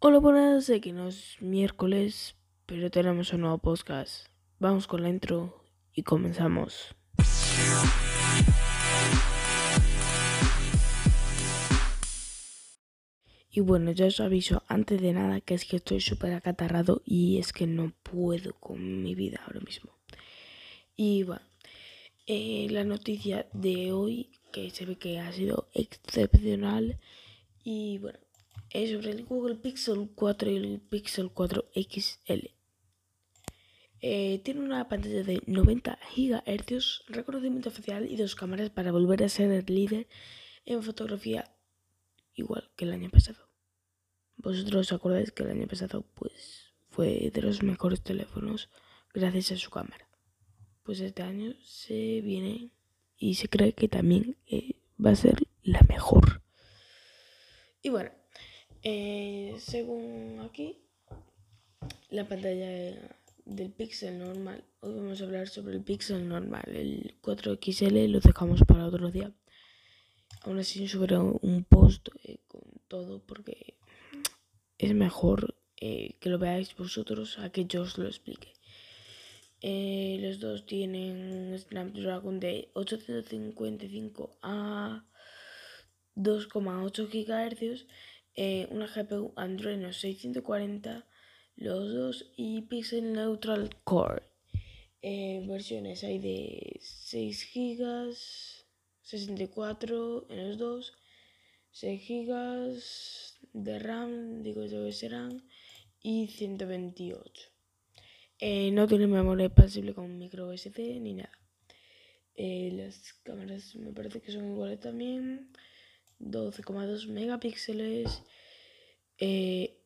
Hola, buenas, sé que no es miércoles, pero tenemos un nuevo podcast. Vamos con la intro y comenzamos. Y bueno, ya os aviso antes de nada que es que estoy súper acatarrado y es que no puedo con mi vida ahora mismo. Y bueno, eh, la noticia de hoy, que se ve que ha sido excepcional, y bueno, es sobre el Google Pixel 4 y el Pixel 4 XL. Eh, tiene una pantalla de 90 GHz, reconocimiento facial y dos cámaras para volver a ser el líder en fotografía igual que el año pasado. Vosotros os acordáis que el año pasado pues fue de los mejores teléfonos gracias a su cámara. Pues este año se viene y se cree que también eh, va a ser la mejor. Y bueno, eh, según aquí, la pantalla del Pixel normal. Hoy vamos a hablar sobre el Pixel normal. El 4XL lo dejamos para otro día. Aún así sobre un post eh, con todo porque es mejor eh, que lo veáis vosotros a que yo os lo explique. los dos tienen Snapdragon de 855 a 2,8 GHz eh, una GPU Adreno 640, los dos y Pixel Neutral Core. Eh, versiones hay de 6 GB, 64 en los dos, 6 GB de RAM, digo yo que serán, y 128. Eh, no tiene memoria expansible con micro SD ni nada. las cámaras me parece que son iguales también. 12,2 megapíxeles, 1,7 eh,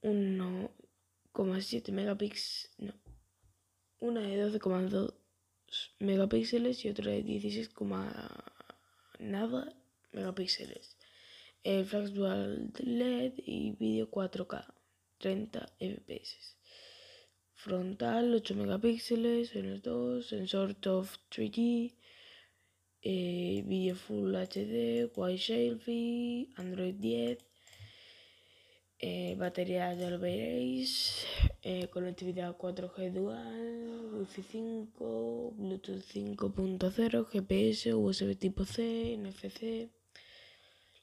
megapíxeles, no, una de 12,2 megapíxeles y otra de 16, nada megapíxeles. El flash dual LED y vídeo 4K, 30 fps. Frontal 8 megapíxeles en los dos, sensor TOF 3D, eh, Video Full HD, White Selfie, Android 10, eh, batería ya lo veréis, eh, conectividad 4G dual, Wi-Fi 5, Bluetooth 5.0, GPS, USB tipo C, NFC,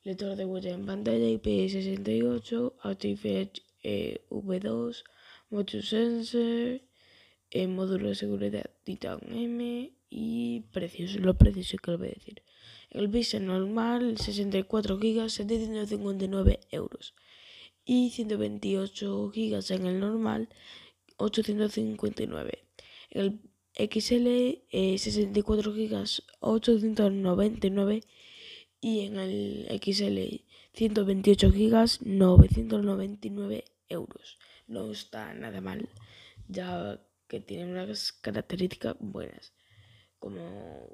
lector de huella en pantalla IP68, Active V2, Motion Sensor, módulo de seguridad Titan M, y precios, los precios que lo voy a decir. El Pixel normal, 64 GB, 759 euros. Y 128 GB en el normal, 859. El XL, 64 GB, 899. Y en el XL, 128 GB, 999 euros. No está nada mal, ya que tiene unas características buenas como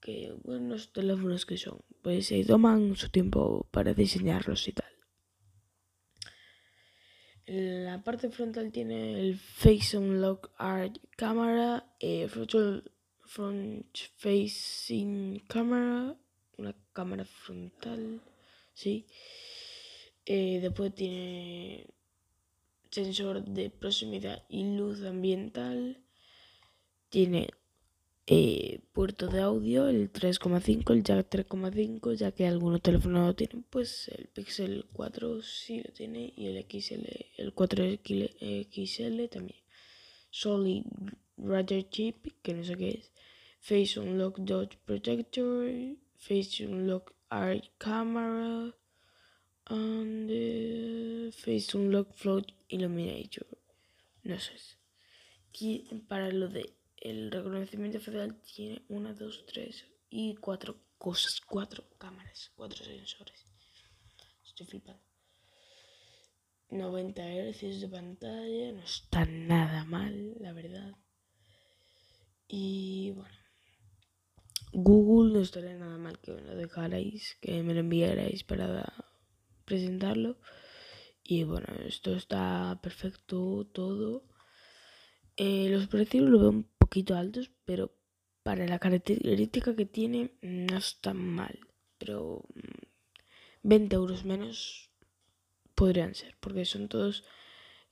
que buenos teléfonos que son, pues se toman su tiempo para diseñarlos y tal. La parte frontal tiene el Face Unlock Art Camera, eh, front, Facing Camera, una cámara frontal, sí. Eh, después tiene sensor de proximidad y luz ambiental tiene eh, puerto de audio, el 3,5, el jack 3,5, ya que algunos teléfonos no tienen, pues el Pixel 4 sí lo tiene y el XL, el 4XL también. Solid Radar Chip, que no sé qué es. Face Unlock Dodge Protector, Face Unlock Art Camera, and uh, Face Unlock Float Illuminator. No sé. Para lo de el reconocimiento facial tiene una, dos, tres y cuatro cosas, cuatro cámaras, cuatro sensores. Estoy flipando. 90 Hz de pantalla, no está nada mal, la verdad. Y bueno, Google no estaría nada mal que me lo dejarais, que me lo enviarais para presentarlo. Y bueno, esto está perfecto todo. Eh, los precios lo veo poquito altos, pero para la característica que tiene no está mal. Pero 20 mm, euros menos podrían ser, porque son todos,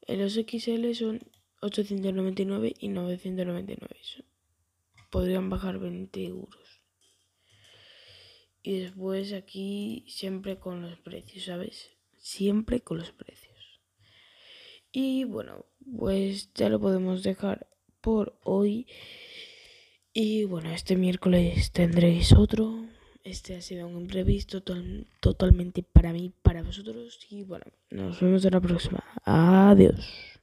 los XL son 899 y 999. Podrían bajar 20 euros. Y después aquí siempre con los precios, ¿sabes? Siempre con los precios. Y bueno, pues ya lo podemos dejar por hoy. Y bueno, este miércoles tendréis otro. Este ha sido un imprevisto totalmente para mí, para vosotros. Y bueno, nos vemos en la próxima. Adiós.